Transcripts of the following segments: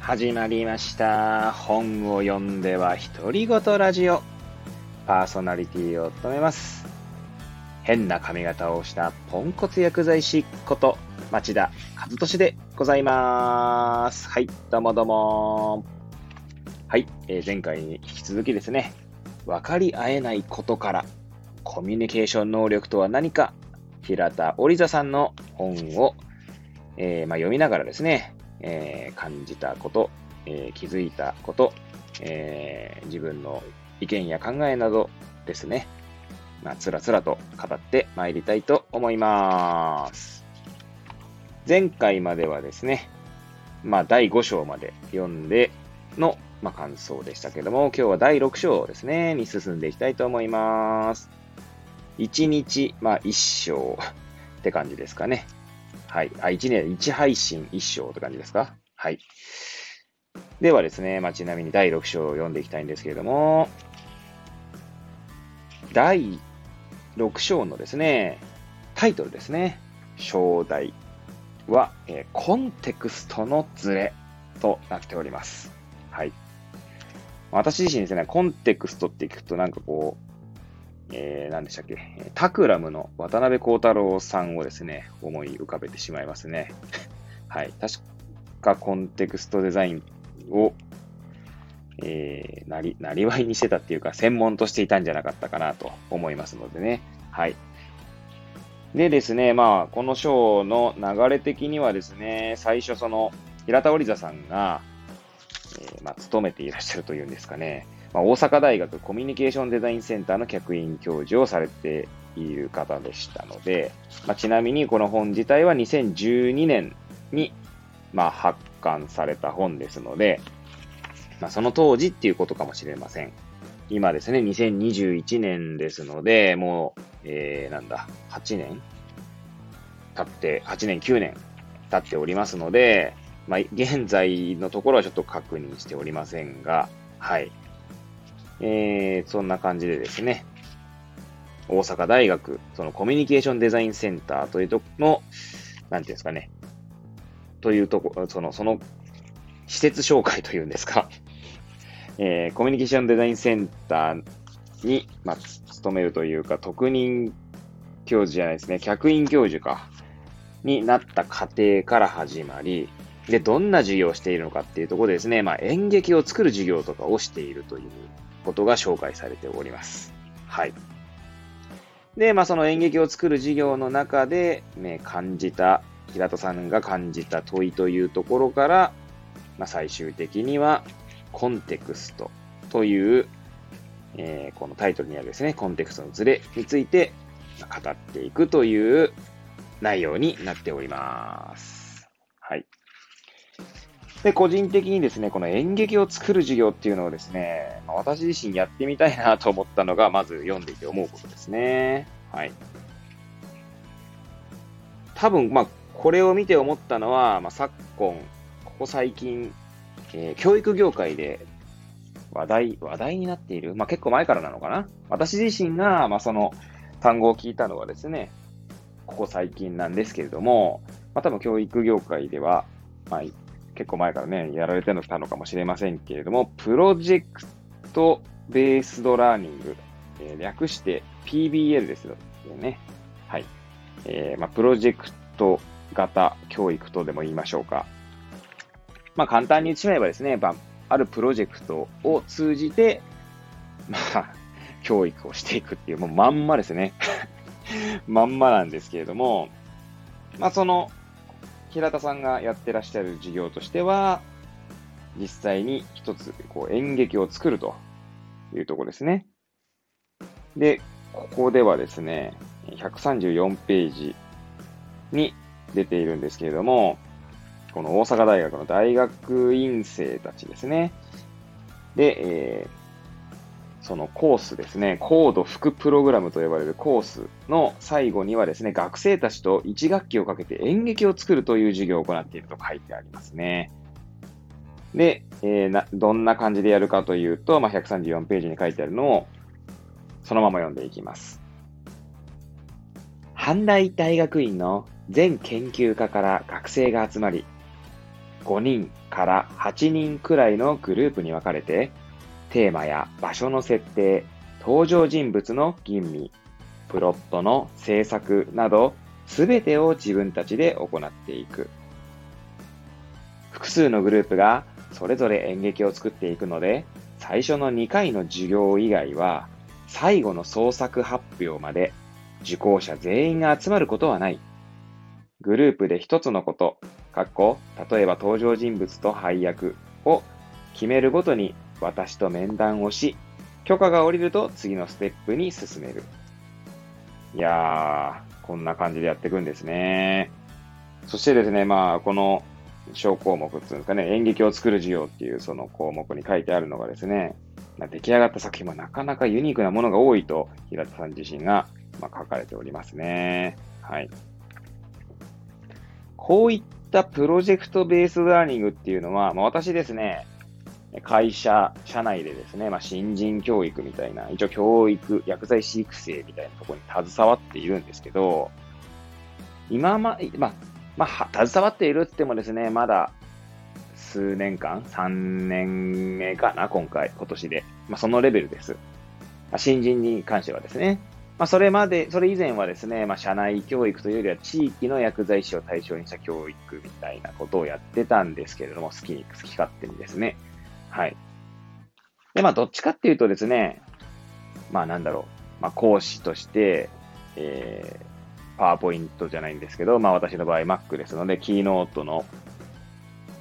始まりました。本を読んでは独り言ラジオ。パーソナリティを務めます。変な髪型をしたポンコツ薬剤師こと町田和俊でございます。はい、どうもどうも。はい、えー前回に引き続きですね、分かり合えないことからコミュニケーション能力とは何か、平田織座さんの本を、えーまあ、読みながらですね、えー感じたこと、えー気づいたこと、えー自分の意見や考えなどですね、まあ、つらつらと語ってまいりたいと思います。前回まではですね、まあ、第5章まで読んでの、まあ、感想でしたけども、今日は第6章ですね、に進んでいきたいと思います。1日、まあ、1章って感じですかね。はい。あ、1年、1配信1章って感じですか？はい。ではですね、まあ、ちなみに第6章を読んでいきたいんですけれども、第6章のですね、タイトルですね、章題は、えーコンテクストのズレとなっております。はい。私自身ですね、コンテクストって聞くとなんかこう、えー、何でしたっけ、タクラムの渡辺幸太郎さんをですね、思い浮かべてしまいますね。はい。確かコンテクストデザインを、えー、なり、なりわいにしてたっていうか、専門としていたんじゃなかったかなと思いますのでね。はい。でですね、まあ、この章の流れ的にはですね、最初その、平田織座さんが、えーまあ、勤めていらっしゃるというんですかね、まあ、大阪大学コミュニケーションデザインセンターの客員教授をされている方でしたので、まあ、ちなみにこの本自体は2012年に、まあ、発刊された本ですので、まあ、その当時っていうことかもしれません。今ですね、2021年ですので、もう、えー、なんだ、8年？経って、8年、9年経っておりますので、まあ、現在のところはちょっと確認しておりませんが、はい。えー、そんな感じでですね、大阪大学、そのコミュニケーションデザインセンターというとこの、なんていうんですかね、というとこ、その、その、施設紹介というんですか、えーコミュニケーションデザインセンターに、まあ、勤めるというか、特任教授じゃないですね、客員教授か、になった過程から始まり、で、どんな授業をしているのかっていうところでですね、まあ、演劇を作る授業とかをしているということが紹介されております。はい。で、まあ、その演劇を作る授業の中で、ね、感じた、平田さんが感じた問いというところから、まあ、最終的には、コンテクストという、えーこのタイトルにあるですね、コンテクストのズレについて語っていくという内容になっております。で、個人的にですね、この演劇を作る授業っていうのをですね、まあ私自身やってみたいなと思ったのが、まず読んでいて思うことですね。はい。多分、まあ、これを見て思ったのは、まあ、昨今、ここ最近、えー教育業界で話題、話題になっている、まあ、結構前からなのかな。私自身が、まあ、その単語を聞いたのはですね、ここ最近なんですけれども、まあ、多分教育業界では、まあ、結構前からね、やられてたのかもしれませんけれども、プロジェクトベースドラーニング、えー略して PBL ですよね。はい。えーまあ、プロジェクト型教育とでも言いましょうか。まあ、簡単に言ってしまえばですね、まあ、あるプロジェクトを通じて、まあ、教育をしていくっていう、もうまんまですね。まんまなんですけれども、まあ、その、平田さんがやってらっしゃる事業としては、実際に一つ、こう、演劇を作るというところですね。で、ここではですね、134ページに出ているんですけれども、この大阪大学の大学院生たちですね。で、えーそのコースですね、高度副プログラムと呼ばれるコースの最後にはですね、学生たちと1学期をかけて演劇を作るという授業を行っていると書いてありますね。で、えーなどんな感じでやるかというと、まあ、134ページに書いてあるのをそのまま読んでいきます。阪大大学院の全研究科から学生が集まり、5人から8人くらいのグループに分かれて、テーマや場所の設定、登場人物の吟味、プロットの制作など、すべてを自分たちで行っていく。複数のグループがそれぞれ演劇を作っていくので、最初の2回の授業以外は、最後の創作発表まで受講者全員が集まることはない。グループで一つのこと、かっこ、例えば登場人物と配役を決めるごとに私と面談をし、許可が下りると次のステップに進める。いやー、こんな感じでやっていくんですね。そしてですね、まあ、この小項目っていうんですかね、演劇を作る授業っていうその項目に書いてあるのがですね、出来上がった作品もなかなかユニークなものが多いと、平田さん自身が、ま書かれておりますね。はい。こういったプロジェクトベースラーニングっていうのは、まあ、私ですね、会社、社内でですね、まあ、新人教育みたいな、一応教育、薬剤師育成みたいなところに携わっているんですけど、今ま、まあ、まあ、携わっているってもですね、まだ数年間、3年目かな、今回、今年で。まあ、そのレベルです。まあ、新人に関してはですね。まあ、それまで、それ以前はですね、まあ、社内教育というよりは地域の薬剤師を対象にした教育みたいなことをやってたんですけれども、好きに、好き勝手にですね。はい。で、まあ、どっちかっていうとですね、まあ、なんだろう。まあ、講師として、えー、パワーポイントじゃないんですけど、まあ、私の場合 Mac ですので、キーノートの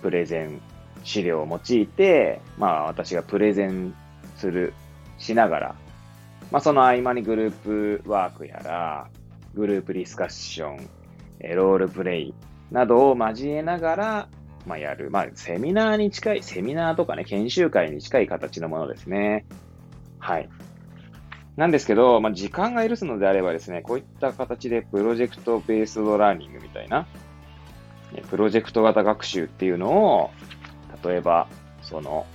プレゼン資料を用いて、まあ私がプレゼンする、しながら、まあその合間にグループワークやら、グループディスカッション、ロールプレイなどを交えながら、まあやる。まあセミナーに近い、セミナーとかね、研修会に近い形のものですね。はい。なんですけど、まあ時間が許すのであればですね、こういった形でプロジェクトベースドラーニングみたいな、プロジェクト型学習っていうのを、例えば、その、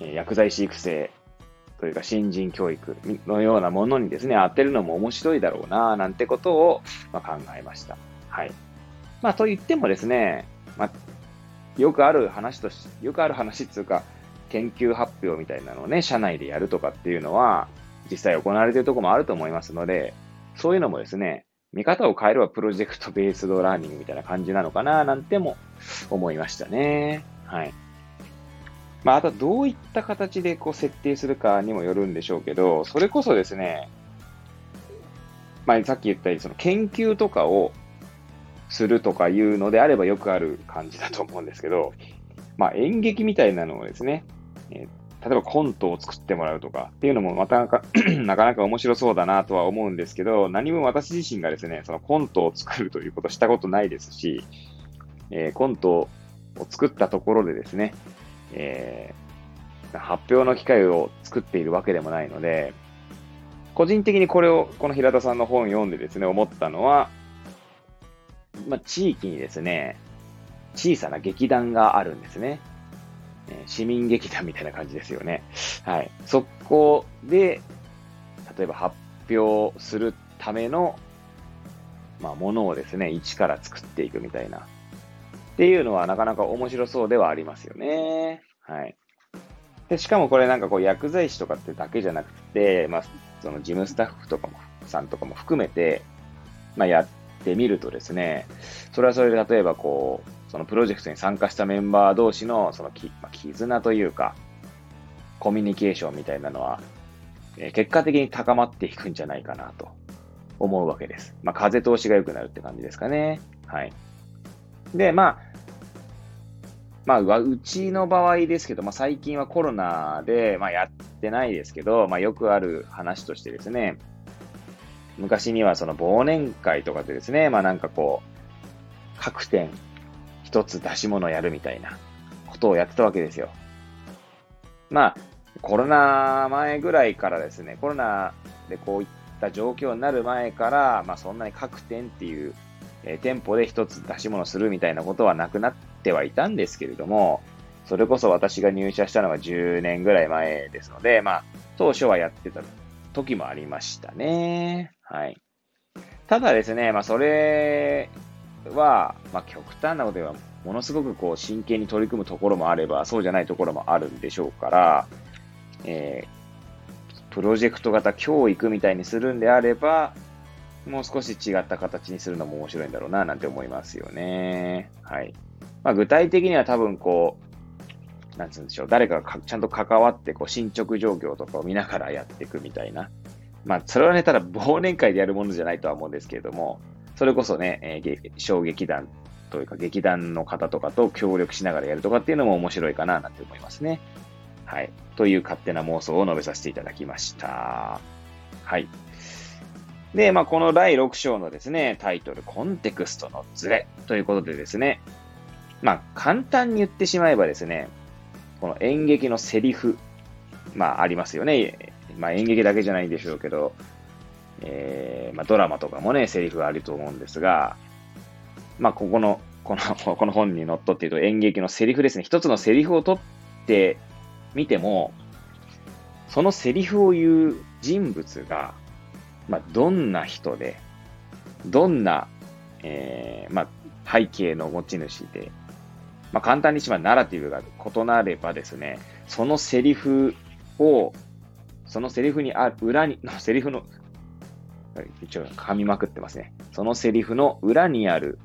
薬剤師育成というか新人教育のようなものにですね、当てるのも面白いだろうな、なんてことを、ま考えました。はい。まあ、と言ってもですね、まあ、よくある話とし、よくある話っていうか、研究発表みたいなのをね、社内でやるとかっていうのは、実際行われているとこもあると思いますので、そういうのもですね、見方を変えればプロジェクトベースドラーニングみたいな感じなのかななんても思いましたね。はい。まあ、あとどういった形でこう設定するかにもよるんでしょうけど、それこそですね、まあ、さっき言ったようにその研究とかをするとかいうのであればよくある感じだと思うんですけど、まあ、演劇みたいなのをですね、え例えばコントを作ってもらうとかっていうのもまたなか なかなか面白そうだなとは思うんですけど、何も私自身がですね、そのコントを作るということをしたことないですし、えー、コントを作ったところでですね、えー、発表の機会を作っているわけでもないので、個人的にこれを、この平田さんの本を読んでですね、思ったのは、まあ、地域にですね、小さな劇団があるんですね。市民劇団みたいな感じですよね。はい。そこで、例えば発表するための、まあ、ものをですね、一から作っていくみたいな。っていうのはなかなか面白そうではありますよね。はい。で、しかもこれなんかこう薬剤師とかってだけじゃなくて、まあ、その事務スタッフとかも、さんとかも含めて、まあ、やってみるとですね、それはそれで例えばこう、そのプロジェクトに参加したメンバー同士のそのき、まあ、絆というか、コミュニケーションみたいなのは、えー、結果的に高まっていくんじゃないかなと思うわけです。まあ、風通しが良くなるって感じですかね。はい。で、まあ、まあ、うちの場合ですけど、まあ、最近はコロナで、まあ、やってないですけど、まあ、よくある話としてですね、昔にはその忘年会とかでですね、まあなんかこう、各店一つ出し物やるみたいなことをやってたわけですよ。まあ、コロナ前ぐらいからですね、コロナでこういった状況になる前から、まあそんなに各店っていう、えー、店舗で一つ出し物するみたいなことはなくなってはいたんですけれども、それこそ私が入社したのが10年ぐらい前ですので、まあ、当初はやってた時もありましたね。はい。ただですね、まあ、それは、まあ、極端なことではものすごくこう真剣に取り組むところもあれば、そうじゃないところもあるんでしょうから、えー、プロジェクト型教育みたいにするんであれば、もう少し違った形にするのも面白いんだろうな、なんて思いますよね。はい。まあ、具体的には多分こう、なんつうんでしょう、誰かがちゃんと関わって、こう、進捗状況とかを見ながらやっていくみたいな。まあ、それはね、ただ忘年会でやるものじゃないとは思うんですけれども、それこそね、えー、小劇団というか劇団の方とかと協力しながらやるとかっていうのも面白いかななんて思いますね。はい。という勝手な妄想を述べさせていただきました。はい。で、まあ、この第6章のですね、タイトル、コンテクストのズレということでですね、まあ、簡単に言ってしまえばですね、この演劇のセリフ、まあ、ありますよね。まあ、演劇だけじゃないんでしょうけど、えー、まあ、ドラマとかもね、セリフあると思うんですが、まあ、ここの、この、この本にのっとっていると演劇のセリフですね。一つのセリフを取ってみても、そのセリフを言う人物が、まあ、どんな人で、どんな、えー、まあ、背景の持ち主で、まあ、簡単にしまナラティブが異なればですね、そのセリフを、そのセリフにある、裏に、の セリフの、一応噛みまくってますね。そのセリフの裏にある、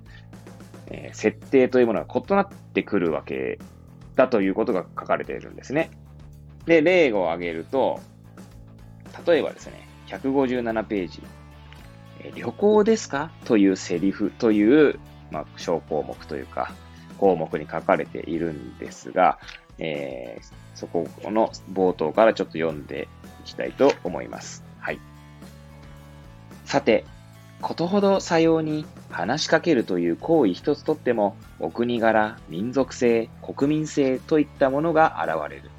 えー、設定というものが異なってくるわけだということが書かれているんですね。で、例を挙げると、例えばですね、157ページ、え旅行ですか？というセリフという、まあ、小項目というか、項目に書かれているんですが、えー、そこの冒頭からちょっと読んでいきたいと思います。はい。さて、ことほどさように話しかけるという行為一つとっても、お国柄、民族性、国民性といったものが現れる。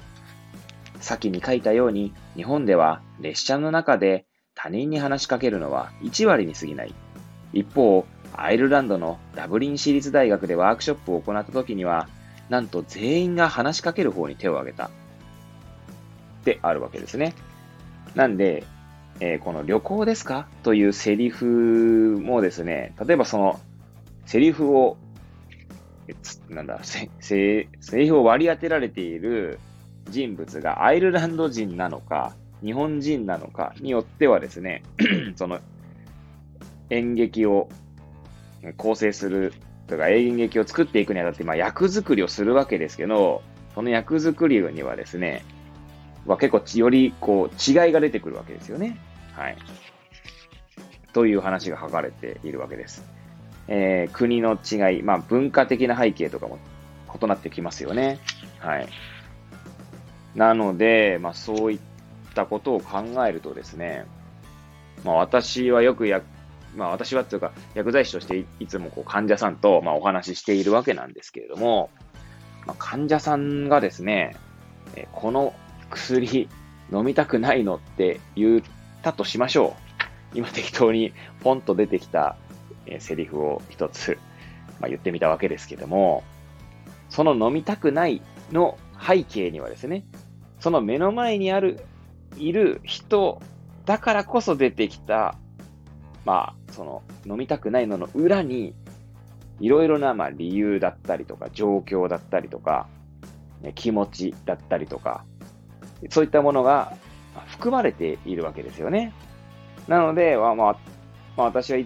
先に書いたように、日本では列車の中で他人に話しかけるのは1割に過ぎない。一方、アイルランドのダブリン市立大学でワークショップを行った時には、なんと全員が話しかける方に手を挙げた。ってあるわけですね。なんで、えー、この旅行ですか？というセリフもですね、例えばそのセリフを、なんだ、セセリフを割り当てられている人物がアイルランド人なのか、日本人なのかによってはですね、その演劇を構成するとか演劇を作っていくにあたって、まあ、役作りをするわけですけど、その役作りにはですね、は結構よりこう違いが出てくるわけですよね。はい。という話が書かれているわけです。えー、国の違い、まあ文化的な背景とかも異なってきますよね。はい。なので、まあそういったことを考えるとですね、まあ私はよくや、まあ私はというか薬剤師としていつもこう患者さんとまあお話ししているわけなんですけれども、まあ、患者さんがですね、えこの薬飲みたくないのって言ったとしましょう。今適当にポンと出てきた、えセリフを一つ、まあ、言ってみたわけですけれども、その飲みたくないの背景にはですね、その目の前にある、いる人だからこそ出てきた、まあ、その飲みたくないのの裏に、いろいろな、まあ、理由だったりとか、状況だったりとか、気持ちだったりとか、そういったものが含まれているわけですよね。なので、まあまあ、私は、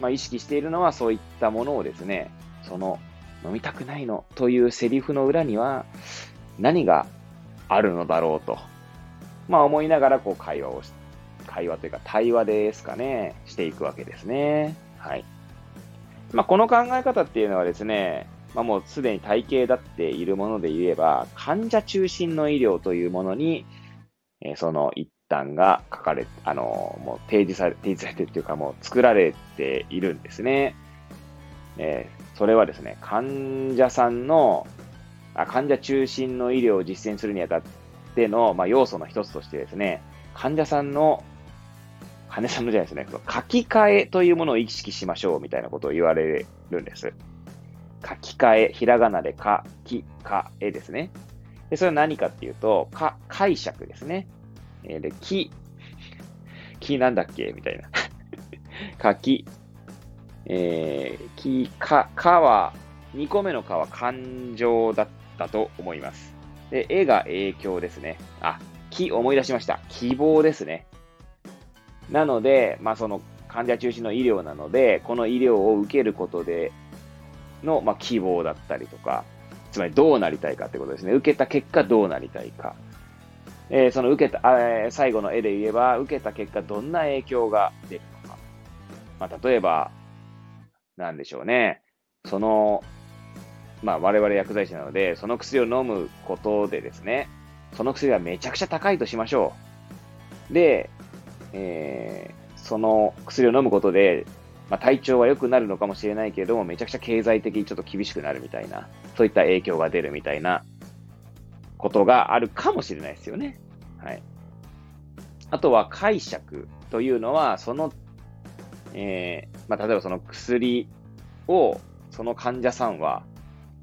まあ、意識しているのはそういったものをですね、その飲みたくないのというセリフの裏には何があるのだろうと、まあ思いながらこう会話をし、会話というか対話ですかね、していくわけですね。はい。まあこの考え方っていうのはですね、まあ、もうすでに体系立っているもので言えば、患者中心の医療というものに、えー、その一端が書かれ、あの、もう提示され、提示されてるっていうかもう作られているんですね。えー、それはですね、患者さんの、あ患者中心の医療を実践するにあたっての、まあ、要素の一つとしてですね、患者さんの、患者さんのじゃないですね、書き換えというものを意識しましょうみたいなことを言われるんです。書き換え、ひらがなで書き換えですね。で、それは何かっていうと、か、解釈ですね。えー、で、き、きなんだっけみたいな。書き、えー、き、か、かは2個目のかは感情だったと思います。で、絵が影響ですね。あ、き、思い出しました。希望ですね。なので、まあ、その患者中心の医療なので、この医療を受けることでの、まあ、希望だったりとか、つまりどうなりたいかってことですね。受けた結果どうなりたいか。えー、その受けた、えー、最後の絵で言えば、受けた結果どんな影響が出るのか。まあ、例えば、なんでしょうね。その、まあ、我々薬剤師なので、その薬を飲むことでですね、その薬がめちゃくちゃ高いとしましょう。で、えー、その薬を飲むことで、まあ、体調は良くなるのかもしれないけれども、めちゃくちゃ経済的にちょっと厳しくなるみたいな、そういった影響が出るみたいなことがあるかもしれないですよね。はい。あとは解釈というのは、その、えー、まあ、例えばその薬を、その患者さんは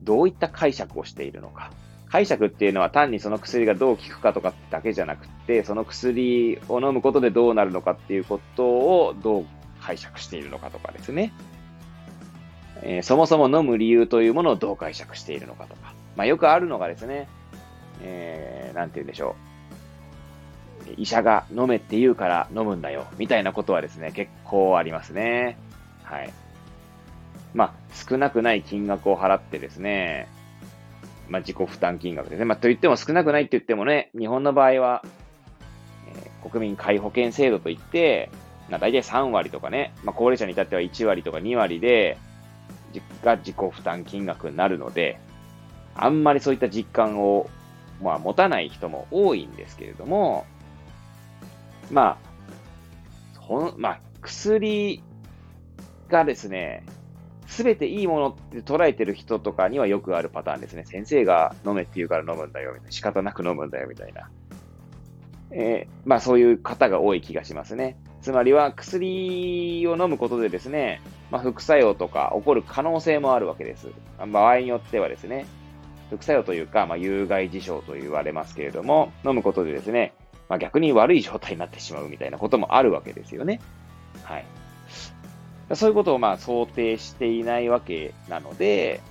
どういった解釈をしているのか。解釈っていうのは単にその薬がどう効くかとかだけじゃなく、その薬を飲むことでどうなるのかっていうことをどう解釈しているのかとかですね。えー、そもそも飲む理由というものをどう解釈しているのかとか。まあよくあるのがですね、えー、て言うんでしょう。医者が飲めって言うから飲むんだよ、みたいなことはですね、結構ありますね。はい。まあ、少なくない金額を払ってですね、まあ、自己負担金額ですね。まあ、と言っても少なくないって言ってもね、日本の場合は、国民皆保険制度といって、まあ、大体3割とかね、まあ、高齢者に至っては1割とか2割で、が自己負担金額になるので、あんまりそういった実感を、まあ、持たない人も多いんですけれども、まあ、ほん、まあ、薬がですね、すべていいものって捉えてる人とかにはよくあるパターンですね。先生が飲めって言うから飲むんだよ、みたいな。仕方なく飲むんだよ、みたいな。えー、まあそういう方が多い気がしますね。つまりは薬を飲むことでですね、まあ、副作用とか起こる可能性もあるわけです。場合によってはですね、副作用というか、まあ、有害事象と言われますけれども、飲むことでですね、まあ、逆に悪い状態になってしまうみたいなこともあるわけですよね。はい。そういうことをまあ想定していないわけなので、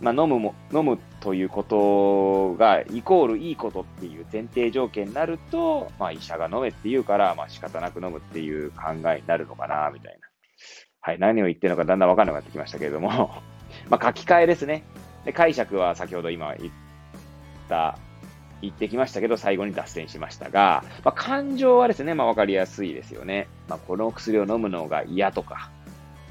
まあ、飲むも、飲むということがイコールいいことっていう前提条件になると、まあ、医者が飲めって言うから、まあ、仕方なく飲むっていう考えになるのかな、みたいな。はい、何を言ってるのかだんだんわかんなくなってきましたけれども ま、書き換えですね。で、解釈は先ほど今言った言ってきましたけど、最後に脱線しましたが、まあ、感情はですね、まあ、わかりやすいですよね。まあ、この薬を飲むのが嫌とか、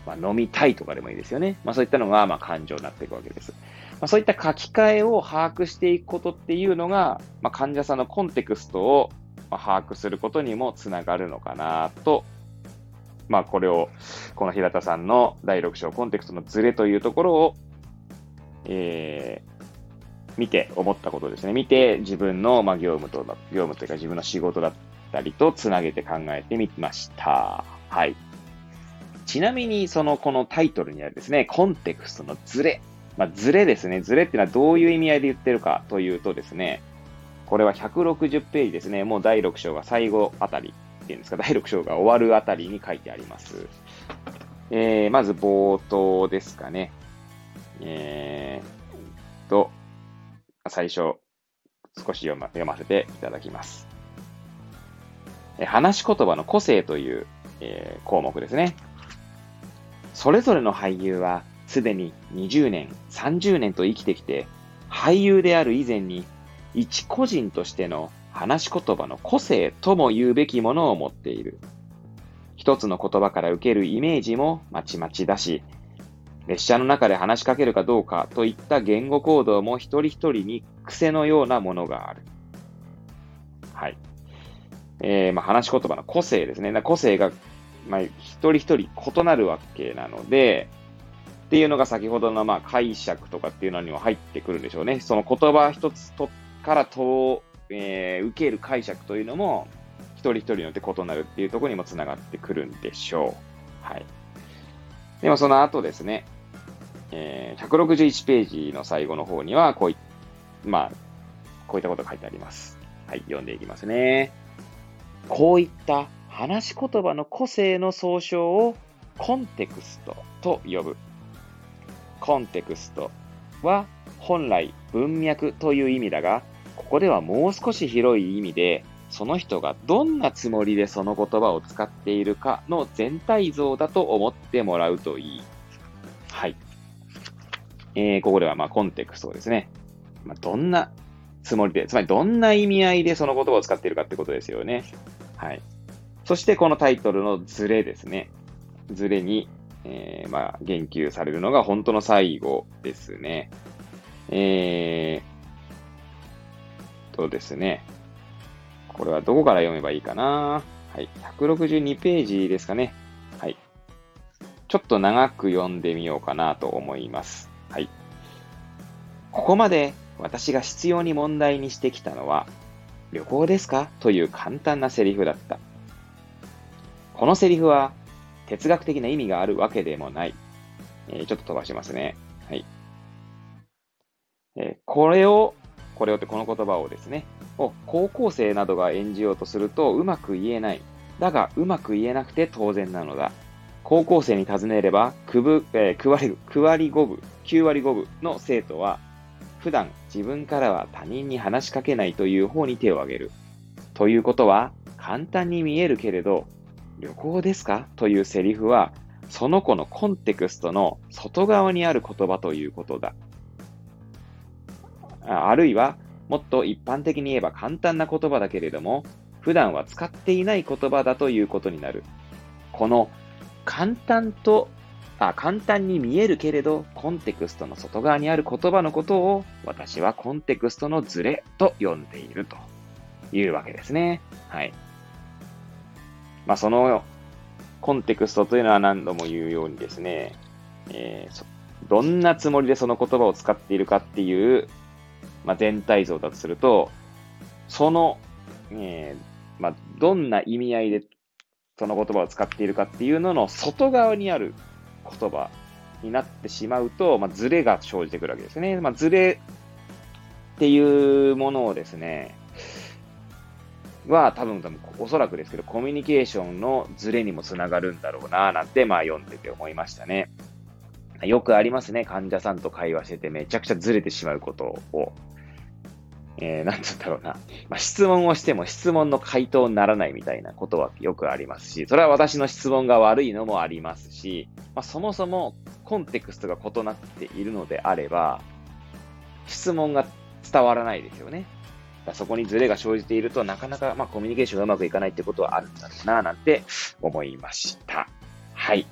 まあ、飲みたいとかでもいいですよね。まあ、そういったのが、ま、感情になっていくわけです。まあ、そういった書き換えを把握していくことっていうのが、まあ、患者さんのコンテクストをま把握することにもつながるのかなと、まあ、これを、この平田さんの第6章コンテクストのズレというところを、えー、見て思ったことですね。見て自分の、ま、業務と、業務というか自分の仕事だったりとつなげて考えてみました。はい。ちなみに、その、このタイトルにあるですね、コンテクストのズレ。まあ、ズレですね。ズレっていうのはどういう意味合いで言ってるかというとですね、これは160ページですね。もう第6章が最後あたりっていうんですか、第6章が終わるあたりに書いてあります。えー、まず冒頭ですかね。えー、と、最初、少し読ま読ませていただきます。話し言葉の個性という、えー、項目ですね。それぞれの俳優はすでに20年、30年と生きてきて、俳優である以前に、一個人としての話し言葉の個性とも言うべきものを持っている。一つの言葉から受けるイメージもまちまちだし、列車の中で話しかけるかどうかといった言語行動も一人一人に癖のようなものがある。はい。えー、まあ、話し言葉の個性ですね。個性が、まあ、一人一人異なるわけなので、っていうのが先ほどのまあ解釈とかっていうのにも入ってくるんでしょうね。その言葉一つとからと、えー、受ける解釈というのも、一人一人によって異なるっていうところにもつながってくるんでしょう。はい。でもその後ですね、えー、161ページの最後の方には、こうい、まあ、こういったことが書いてあります。はい、読んでいきますね。こういった話し言葉の個性の総称をコンテクストと呼ぶ。コンテクストは本来文脈という意味だが、ここではもう少し広い意味で、その人がどんなつもりでその言葉を使っているかの全体像だと思ってもらうといい。はい。えー、ここではまコンテクストですね。まあ、どんなつもりで、つまりどんな意味合いでその言葉を使っているかってことですよね。はい。そしてこのタイトルのズレですね。ズレに、えー、まあ、言及されるのが本当の最後ですね。えー、とですね。これはどこから読めばいいかなはい。162ページですかね。はい。ちょっと長く読んでみようかなと思います。はい。ここまで私が必要に問題にしてきたのは、旅行ですか？という簡単なセリフだった。このセリフは哲学的な意味があるわけでもない。えー、ちょっと飛ばしますね。はい。えー、これを、これをってこの言葉をですね、を高校生などが演じようとするとうまく言えない。だがうまく言えなくて当然なのだ。高校生に尋ねれば、くぶ、えー、9割、9割5分、9割5分の生徒は、普段自分からは他人に話しかけないという方に手を挙げる。ということは、簡単に見えるけれど、旅行ですか？というセリフは、その子のコンテクストの外側にある言葉ということだ。あるいは、もっと一般的に言えば簡単な言葉だけれども、普段は使っていない言葉だということになる。この簡単と、あ簡単に見えるけれど、コンテクストの外側にある言葉のことを、私はコンテクストのズレと呼んでいるというわけですね。はい。まあ、そのコンテクストというのは何度も言うようにですね、えー、どんなつもりでその言葉を使っているかっていう、まあ、全体像だとすると、その、えー、まあ、どんな意味合いでその言葉を使っているかっていうのの外側にある言葉になってしまうと、まあ、ズレが生じてくるわけですね。まあ、ズレっていうものをですね、は多分多分おそらくですけど、コミュニケーションのズレにもつながるんだろうななんて、まあ読んでて思いましたね。よくありますね。患者さんと会話しててめちゃくちゃずれてしまうことを。えー、なんつうんだろうな。まあ、質問をしても質問の回答にならないみたいなことはよくありますし、それは私の質問が悪いのもありますし、まあ、そもそもコンテクストが異なっているのであれば、質問が伝わらないですよね。そこにズレが生じていると、なかなか、まあ、コミュニケーションがうまくいかないってことはあるんだろうな、なんて思いました。はい。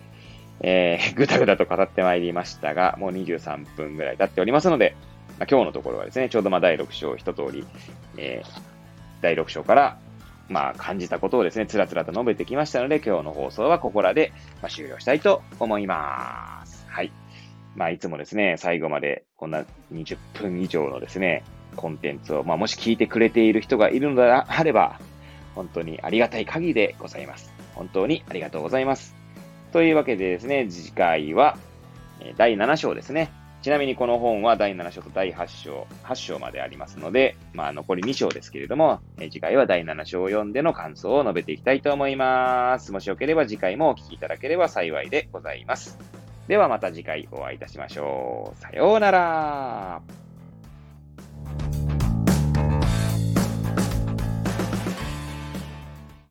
えー、ぐだぐだと語ってまいりましたが、もう23分ぐらい経っておりますので、まあ、今日のところはですね、ちょうどまあ第6章一通り、えー、第6章から、まあ、感じたことをですね、つらつらと述べてきましたので、今日の放送はここらで、まあ、終了したいと思います。はい。まあ、いつもですね、最後までこんな20分以上のですね、コンテンツを、まあ、もし聞いてくれている人がいるのであれば、本当にありがたい限りでございます。本当にありがとうございます。というわけでですね、次回は、第7章ですね。ちなみにこの本は第7章と第8章、8章までありますので、まあ残り2章ですけれども、え次回は第7章を読んでの感想を述べていきたいと思います。もしよければ次回もお聴きいただければ幸いでございます。ではまた次回お会いいたしましょう。さようなら。